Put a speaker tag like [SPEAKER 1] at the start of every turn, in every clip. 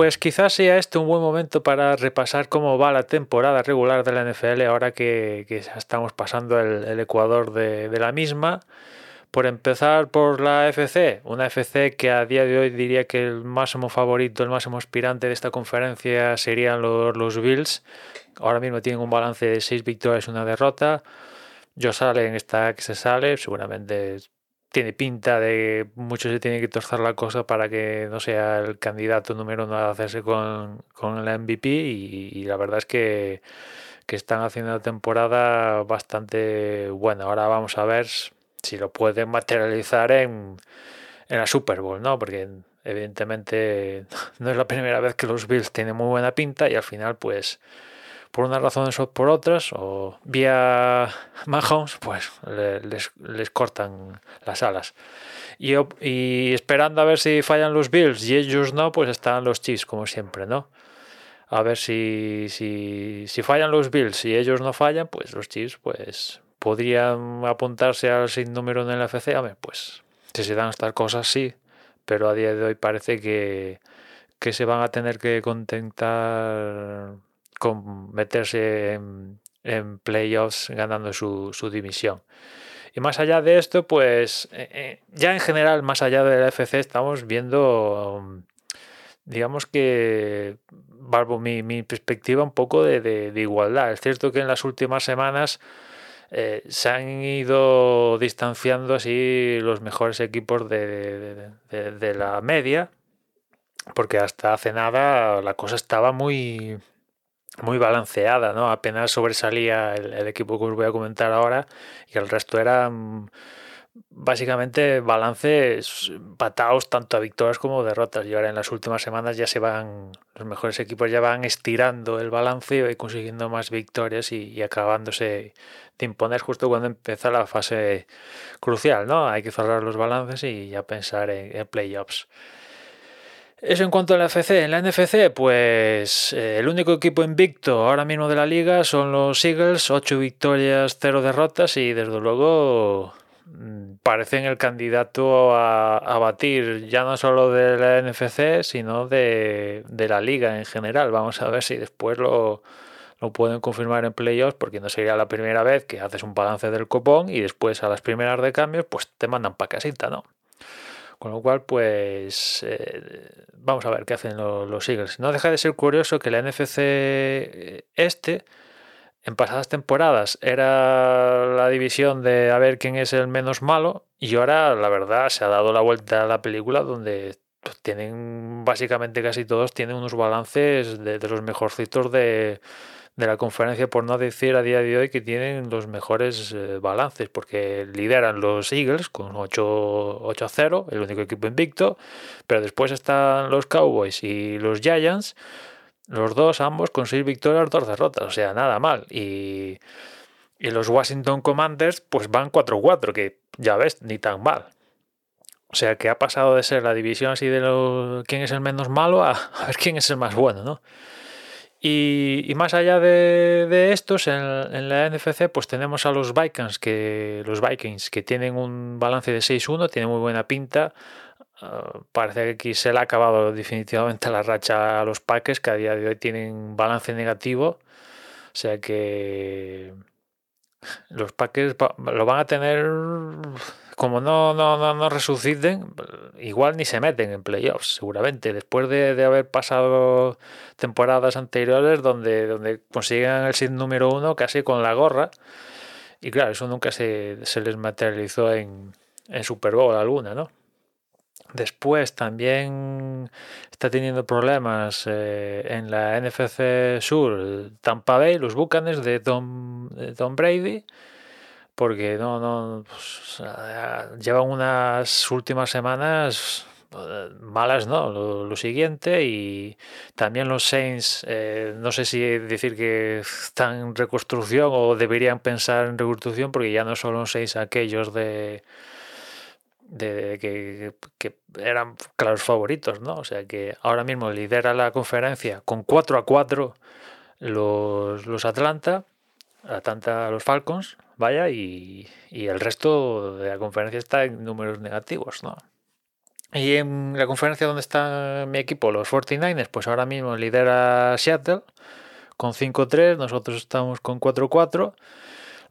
[SPEAKER 1] Pues quizás sea este un buen momento para repasar cómo va la temporada regular de la NFL ahora que, estamos pasando el, ecuador de, la misma. Por empezar por la FC, una FC que a día de hoy diría que el máximo favorito, el máximo aspirante de esta conferencia serían los, Bills. Ahora mismo tienen un balance de 6 victorias y una derrota. Yo sale en esta que se sale, seguramente tiene pinta de mucho se tiene que torcer la cosa para que no sea el candidato número uno a hacerse con, con la MVP y, y, la verdad es que, que están haciendo una temporada bastante buena. Ahora vamos a ver si lo pueden materializar en, en la Super Bowl, ¿no? Porque evidentemente no es la primera vez que los Bills tienen muy buena pinta y al final pues por unas razones o por otras, o vía Mahomes, pues les, les cortan las alas. Y, y, esperando a ver si fallan los Bills y ellos no, pues están los Chiefs, como siempre, ¿no? A ver si, si, si fallan los Bills y ellos no fallan, pues los Chiefs pues podrían apuntarse al sin número en el FC. A ver, pues si se dan estas cosas, sí, pero a día de hoy parece que, que se van a tener que contentar con meterse en, playoffs ganando su, su, división. Y más allá de esto, pues eh, eh, ya en general, más allá del FC, estamos viendo, digamos que, barbo mi, mi perspectiva, un poco de, de, de, igualdad. Es cierto que en las últimas semanas eh, se han ido distanciando así los mejores equipos de, de la media, porque hasta hace nada la cosa estaba muy muy balanceada, ¿no? Apenas sobresalía el, equipo que os voy a comentar ahora y el resto eran básicamente balances patados tanto a victorias como derrotas. Y ahora en las últimas semanas ya se van, los mejores equipos ya van estirando el balance y consiguiendo más victorias y, y acabándose de imponer justo cuando empieza la fase crucial, ¿no? Hay que cerrar los balances y ya pensar en, en playoffs. Eso en cuanto a la FC. En la NFC, pues eh, el único equipo invicto ahora mismo de la liga son los Eagles, 8 victorias, 0 derrotas y desde luego mm, parecen el candidato a, batir ya no solo de la NFC, sino de, de, la liga en general. Vamos a ver si después lo, lo pueden confirmar en playoffs, porque no sería la primera vez que haces un balance del copón y después a las primeras de cambios, pues te mandan para casita, ¿no? Con lo cual, pues eh, vamos a ver qué hacen los, los, Eagles. No deja de ser curioso que la NFC este, en pasadas temporadas, era la división de a ver quién es el menos malo y ahora, la verdad, se ha dado la vuelta a la película donde pues, tienen, básicamente casi todos, tienen unos balances de, de los mejorcitos de de la conferencia, por no decir a día de hoy que tienen los mejores eh, balances, porque lideran los Eagles con 8, 8 a 0, el único equipo invicto, pero después están los Cowboys y los Giants, los dos ambos con 6 victorias, 2 derrotas, o sea, nada mal. Y, y los Washington Commanders pues van 4-4, que ya ves, ni tan mal. O sea que ha pasado de ser la división así de lo, quién es el menos malo a, a ver quién es el más bueno, ¿no? Y, más allá de, estos, en, la NFC, pues tenemos a los Vikings, que, los Vikings, que tienen un balance de 6-1, tienen muy buena pinta. Uh, parece que aquí se le ha acabado definitivamente la racha a los Packers, que a día de hoy tienen balance negativo. O sea que los Packers lo van a tener como no, no, no, resuciten, igual ni se meten en playoffs, seguramente. Después de, de, haber pasado temporadas anteriores donde, donde consiguen el sin número uno casi con la gorra. Y claro, eso nunca se, se les materializó en, en Super Bowl alguna, ¿no? Después también está teniendo problemas eh, en la NFC Sur, Tampa Bay, los Bucanes de Tom, de Tom Brady porque no, no, pues, llevan unas últimas semanas eh, malas, ¿no? Lo, siguiente y también los Saints, eh, no sé si decir que están en reconstrucción o deberían pensar en reconstrucción porque ya no son los Saints aquellos de, de que, que, eran claros favoritos, ¿no? O sea que ahora mismo lidera la conferencia con 4 a 4 los, los Atlanta, Atlanta los Falcons, vaya, y, y, el resto de la conferencia está en números negativos, ¿no? Y en la conferencia donde está mi equipo, los 49ers, pues ahora mismo lidera Seattle con 5-3, nosotros estamos con 4-4.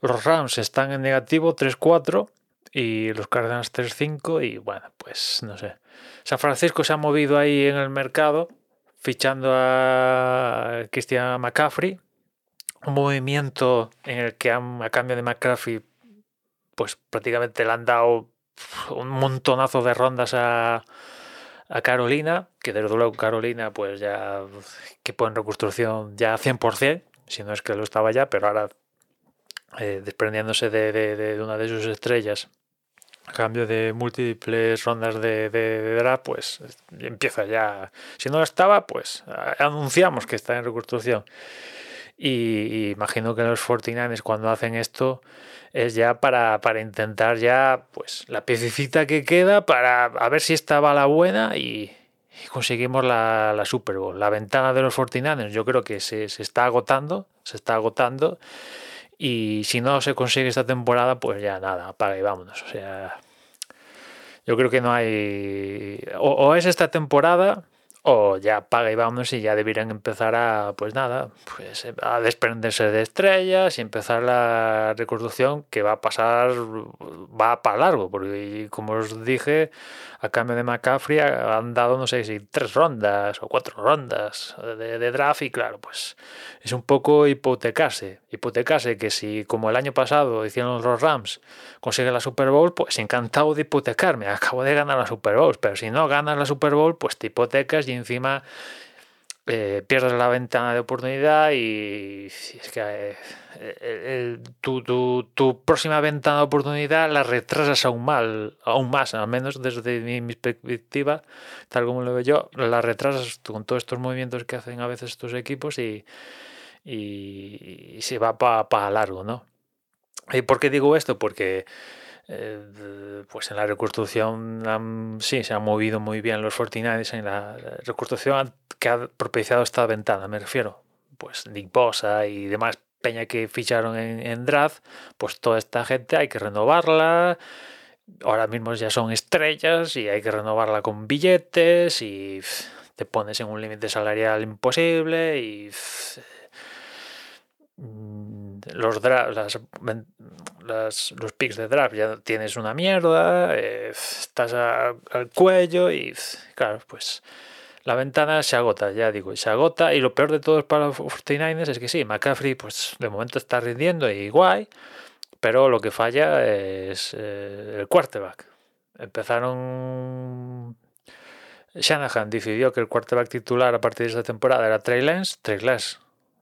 [SPEAKER 1] Los Rams están en negativo 3-4 y los Cardinals 3-5 y bueno, pues no sé. San Francisco se ha movido ahí en el mercado fichando a Christian McCaffrey, un movimiento en el que a, cambio de McCaffrey pues prácticamente le han dado un montonazo de rondas a, Carolina, que desde luego Carolina pues ya que en reconstrucción ya 100%, si no es que lo estaba ya, pero ahora eh, desprendiéndose de, de, una de sus estrellas a cambio de múltiples rondas de, de, draft, pues empieza ya. Si no lo estaba, pues anunciamos que está en reconstrucción. Y, imagino que los 49ers cuando hacen esto es ya para, para, intentar ya pues la piececita que queda para a ver si esta va la buena y, conseguimos la, la, Super Bowl. La ventana de los 49ers yo creo que se, se está agotando, se está agotando y si no se consigue esta temporada, pues ya nada, apaga y vámonos. O sea, yo creo que no hay. O, es esta temporada, o ya paga y vámonos y ya deberían empezar a, pues nada, pues a desprenderse de estrellas y empezar la reconstrucción que va a pasar, va para largo, porque como os dije, a cambio de McCaffrey han dado, no sé si tres rondas o cuatro rondas de, draft y claro, pues es un poco hipotecarse, hipotecarse que si como el año pasado hicieron los Rams, consigue la Super Bowl, pues encantado de hipotecarme, acabo de ganar la Super Bowl, pero si no ganas la Super Bowl, pues te hipotecas encima eh, pierdes la ventana de oportunidad y es que eh, tu, tu, próxima ventana de oportunidad la retrasas aún, mal, aún más, al menos desde mi, perspectiva, tal como lo veo yo, la retrasas con todos estos movimientos que hacen a veces estos equipos y, y, se va para largo, ¿no? ¿Y por qué digo esto? Porque eh, pues en la reconstrucción sí, se han movido muy bien los 49 en la reconstrucción que ha propiciado esta ventana, me refiero. Pues Nick Bosa y demás peña que ficharon en, draft, pues toda esta gente hay que renovarla. Ahora mismo ya son estrellas y hay que renovarla con billetes y te pones en un límite salarial imposible y los drafts, los picks de draft ya tienes una mierda, eh, estás al cuello y claro, pues la ventana se agota, ya digo, se agota y lo peor de todo para los 49ers es que sí, McCaffrey pues de momento está rindiendo y guay, pero lo que falla es eh, el quarterback. Empezaron... Shanahan decidió que el quarterback titular a partir de esta temporada era Trey Lance. Trey Lance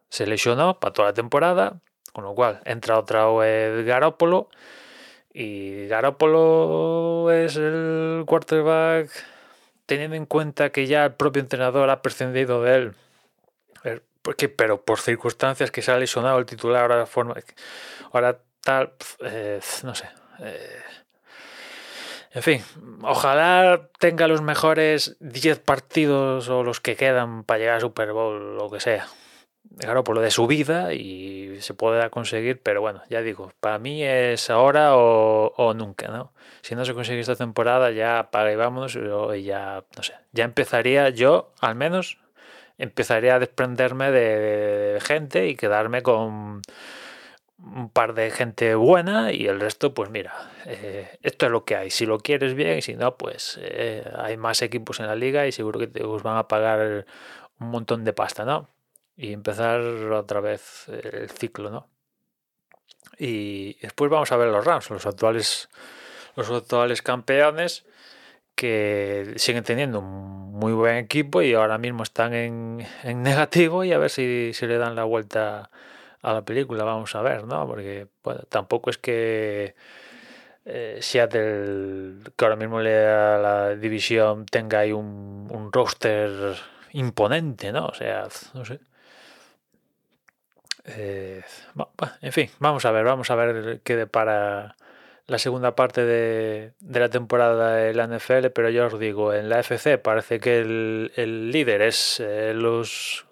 [SPEAKER 1] se lesionó para toda la temporada con lo cual entra otra vez Garópolo. Y Garópolo es el quarterback teniendo en cuenta que ya el propio entrenador ha prescindido de él. Eh, porque, pero por circunstancias que se ha lesionado el titular ahora forma ahora tal eh, no sé eh, en fin ojalá tenga los mejores 10 partidos o los que quedan para llegar a Super Bowl lo que sea claro, por lo de su vida y se pueda conseguir, pero bueno, ya digo, para mí es ahora o, nunca, ¿no? Si no se consigue esta temporada, ya paga y vámonos, y ya, no sé, ya empezaría yo, al menos, empezaría a desprenderme de, gente y quedarme con un par de gente buena y el resto, pues mira, eh, esto es lo que hay. Si lo quieres bien y si no, pues eh, hay más equipos en la liga y seguro que te os van a pagar un montón de pasta, ¿no? Y empezar otra vez el ciclo, ¿no? Y después vamos a ver los Rams, los actuales, los actuales campeones que siguen teniendo un muy buen equipo y ahora mismo están en, negativo y a ver si, se le dan la vuelta a la película, vamos a ver, ¿no? Porque bueno, tampoco es que eh, Seattle, que ahora mismo le da la división, tenga ahí un, un roster imponente, ¿no? O sea, no sé. Eh, en fin, vamos a ver, vamos a ver qué depara la segunda parte de, la temporada de la NFL, pero yo os digo, en la FC parece que el, líder es eh, los,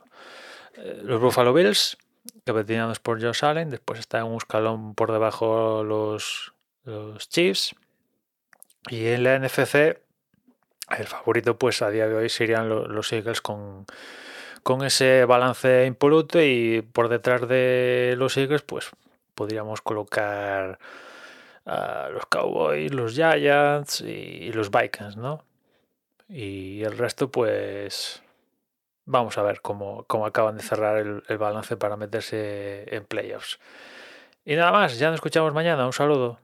[SPEAKER 1] eh, los Buffalo Bills, capitaneados por Josh Allen, después está en un escalón por debajo los, los Chiefs, y en la NFC el favorito pues a día de hoy serían los Eagles con, con ese balance impoluto y por detrás de los Eagles pues podríamos colocar a los Cowboys, los Giants y, los Vikings, ¿no? Y el resto pues vamos a ver cómo, acaban de cerrar el, el balance para meterse en playoffs. Y nada más, ya nos escuchamos mañana. Un saludo.